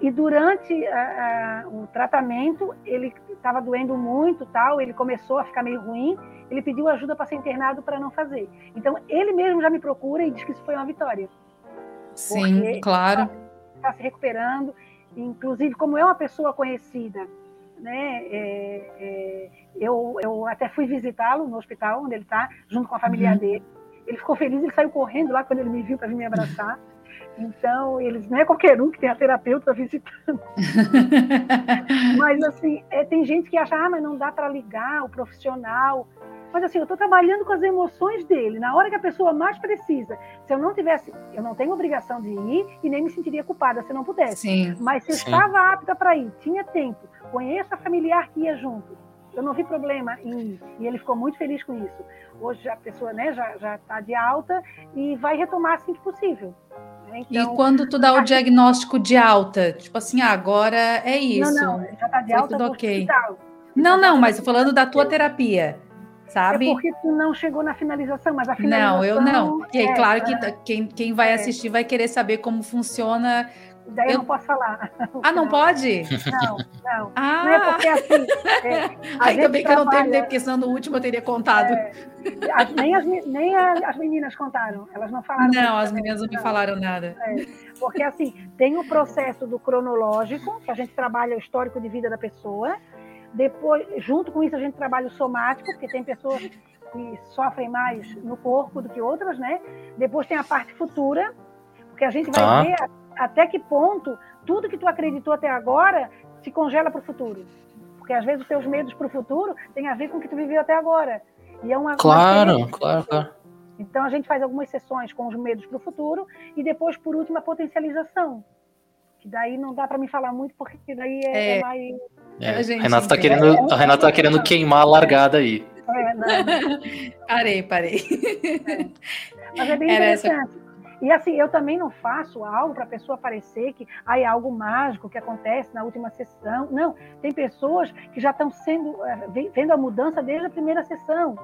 e durante a, a, o tratamento, ele estava doendo muito, tal, ele começou a ficar meio ruim, ele pediu ajuda para ser internado para não fazer. Então, ele mesmo já me procura e diz que isso foi uma vitória. Sim, claro. Está se recuperando, inclusive, como é uma pessoa conhecida, né, é, é, eu, eu até fui visitá-lo no hospital onde ele está, junto com a família uhum. dele. Ele ficou feliz, ele saiu correndo lá quando ele me viu para vir me abraçar. Então, eles não é qualquer um que tem a terapeuta visitando. [laughs] mas, assim, é, tem gente que acha, ah, mas não dá para ligar o profissional. Mas, assim, eu estou trabalhando com as emoções dele. Na hora que a pessoa mais precisa. Se eu não tivesse, eu não tenho obrigação de ir e nem me sentiria culpada se não pudesse. Sim, mas se eu sim. estava apta para ir, tinha tempo, conheço a familiar que ia junto, eu não vi problema em ir. E ele ficou muito feliz com isso. Hoje a pessoa né, já está de alta e vai retomar assim que possível. Né? Então, e quando tu dá o diagnóstico de alta, tipo assim, ah, agora é isso. Não, não, já está de alta tudo ok. Não, não, mas falando da tua terapia, sabe? É porque tu não chegou na finalização, mas a finalização... Não, eu não. E é, claro que quem, quem vai é. assistir vai querer saber como funciona Daí eu... eu não posso falar. [laughs] Ah, não pode? Não, não. Ah. Não é porque assim. É, Ainda bem que eu não terminei, porque senão no último eu teria contado. É, as, nem as, nem as meninas contaram, elas não falaram. Não, as meninas não me falaram nada. É, porque assim, tem o processo do cronológico, que a gente trabalha o histórico de vida da pessoa. Depois, junto com isso, a gente trabalha o somático, porque tem pessoas que sofrem mais no corpo do que outras, né? Depois tem a parte futura, porque a gente vai tá. ver até que ponto tudo que tu acreditou até agora se congela para o futuro. Porque às vezes os teus medos para o futuro têm a ver com o que tu viveu até agora. E é uma Claro, uma claro, claro. Então a gente faz algumas sessões com os medos para o futuro e depois, por último, a potencialização. Que daí não dá para me falar muito, porque daí é, é, é mais. É, a Renato está querendo, a Renata tá querendo queimar a largada aí. É, não. [laughs] parei, parei. Mas é bem Era interessante. Essa... E assim, eu também não faço algo para a pessoa parecer que ah, é algo mágico que acontece na última sessão. Não, tem pessoas que já estão sendo eh, vendo a mudança desde a primeira sessão.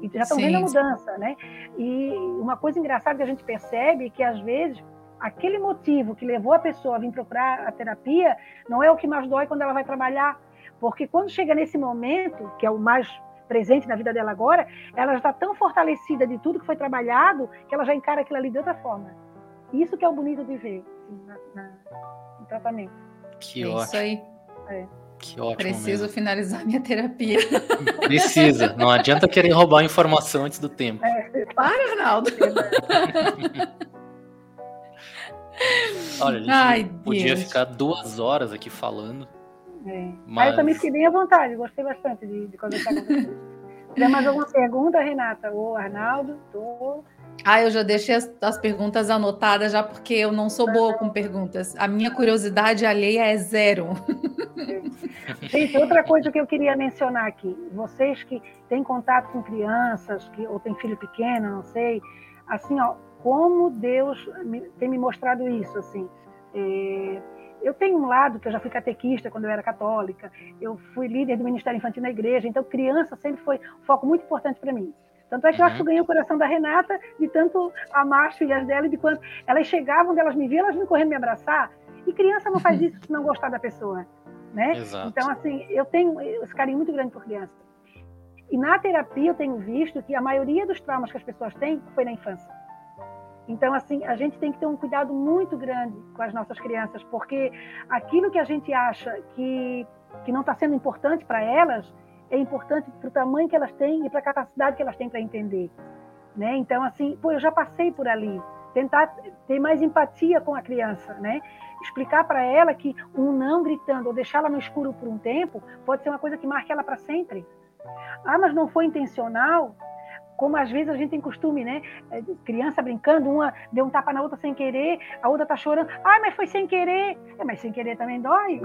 E já estão vendo a mudança, né? E uma coisa engraçada que a gente percebe é que às vezes aquele motivo que levou a pessoa a vir procurar a terapia não é o que mais dói quando ela vai trabalhar, porque quando chega nesse momento, que é o mais presente na vida dela agora, ela já está tão fortalecida de tudo que foi trabalhado que ela já encara aquilo ali de outra forma. Isso que é o bonito de ver assim, na, na, no tratamento. Que é ótimo. Isso aí. É. Que ótimo. Preciso mesmo. finalizar minha terapia. [laughs] Precisa. Não adianta querer roubar informação antes do tempo. É. Para, Ronaldo. [laughs] Olha, a gente Ai, podia Deus. ficar duas horas aqui falando. É. Mas... Aí eu também fiquei bem à vontade, gostei bastante de, de conversar com vocês. Tem mais alguma pergunta, Renata? Ou Arnaldo? Tô... Ah, eu já deixei as, as, perguntas anotadas já porque eu não sou boa com perguntas. A minha curiosidade alheia é zero. [laughs] Gente, outra coisa que eu queria mencionar aqui. Vocês que têm contato com crianças, que, ou têm filho pequeno, não sei, assim, ó, como Deus me, tem me mostrado isso, assim. É, eu tenho um lado que eu já fui catequista quando eu era católica, eu fui líder do Ministério Infantil na igreja, então criança sempre foi um foco muito importante para mim. Tanto é que eu acho que eu uhum. ganhei o coração da Renata de tanto amar as filhas dela e de quanto elas chegavam, onde elas me viam, elas vinham correndo me abraçar. E criança não faz [laughs] isso se não gostar da pessoa, né? Exato. Então, assim, eu tenho esse carinho muito grande por criança. E na terapia eu tenho visto que a maioria dos traumas que as pessoas têm foi na infância. Então, assim, a gente tem que ter um cuidado muito grande com as nossas crianças, porque aquilo que a gente acha que, que não está sendo importante para elas, é importante para o tamanho que elas têm e para a capacidade que elas têm para entender. Né? Então, assim, pô, eu já passei por ali. Tentar ter mais empatia com a criança, né? Explicar para ela que um não gritando ou deixá-la no escuro por um tempo pode ser uma coisa que marque ela para sempre. Ah, mas não foi intencional? Como às vezes a gente tem costume, né? É, criança brincando, uma deu um tapa na outra sem querer, a outra tá chorando. Ah, mas foi sem querer. É, mas sem querer também dói.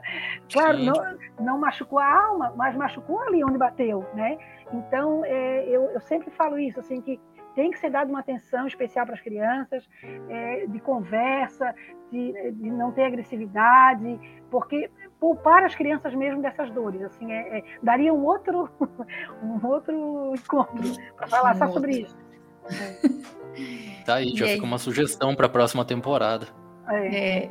[laughs] claro, não, não, machucou a alma, mas machucou ali onde bateu, né? Então, é, eu, eu sempre falo isso, assim, que tem que ser dada uma atenção especial para as crianças, é, de conversa, de, de, não ter agressividade, porque poupar as crianças mesmo dessas dores. Assim, é, é daria um outro, [laughs] um outro encontro para falar só sobre isso. [laughs] Tá aí, já fica uma sugestão para a próxima temporada. É. é.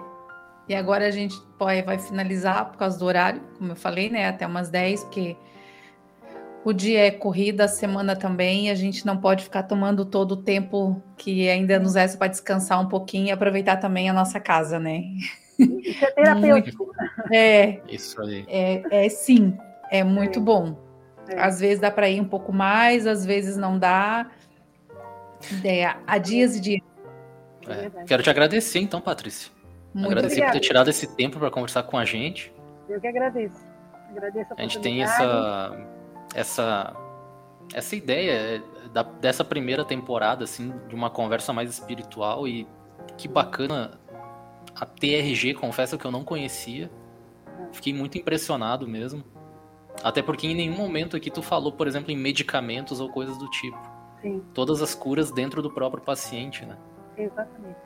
E agora a gente pode, vai finalizar por causa do horário, como eu falei, né? Até umas 10, porque o dia é corrida, a semana também, e a gente não pode ficar tomando todo o tempo que ainda nos resta para descansar um pouquinho e aproveitar também a nossa casa, né? [laughs] Isso é terapêutico. É. Isso aí. É, é sim, é muito é. bom. É. Às vezes dá para ir um pouco mais, às vezes não dá. É, há dias e dias. É. Quero te agradecer, então, Patrícia. Muito agradecer obrigada. por ter tirado esse tempo para conversar com a gente. Eu que agradeço. Agradeço a, a gente tem essa, essa, essa ideia da, dessa primeira temporada, assim, de uma conversa mais espiritual e que bacana a TRG, confesso que eu não conhecia. Fiquei muito impressionado mesmo. Até porque em nenhum momento aqui tu falou, por exemplo, em medicamentos ou coisas do tipo. Sim. Todas as curas dentro do próprio paciente, né? Exatamente.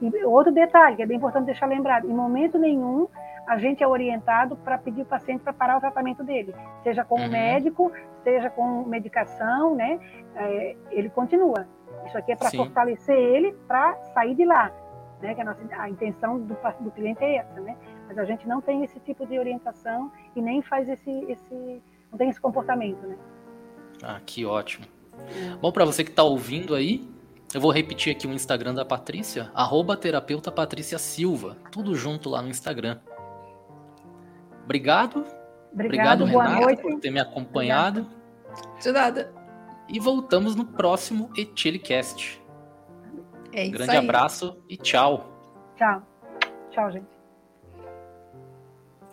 E outro detalhe que é bem importante deixar lembrado: em momento nenhum a gente é orientado para pedir o paciente para parar o tratamento dele, seja com uhum. médico, seja com medicação, né? É, ele continua. Isso aqui é para fortalecer ele para sair de lá né? Que a, nossa, a intenção do, do cliente é essa, né? Mas a gente não tem esse tipo de orientação e nem faz esse, esse não tem esse comportamento, né? Ah, que ótimo. Bom, para você que está ouvindo aí, eu vou repetir aqui o Instagram da Patrícia, arroba terapeuta Patrícia Silva, tudo junto lá no Instagram. Obrigado. Obrigado, Obrigado Renata, por ter me acompanhado. De nada. E voltamos no próximo Etilicast. É isso Grande aí. abraço e tchau. Tchau. Tchau, gente.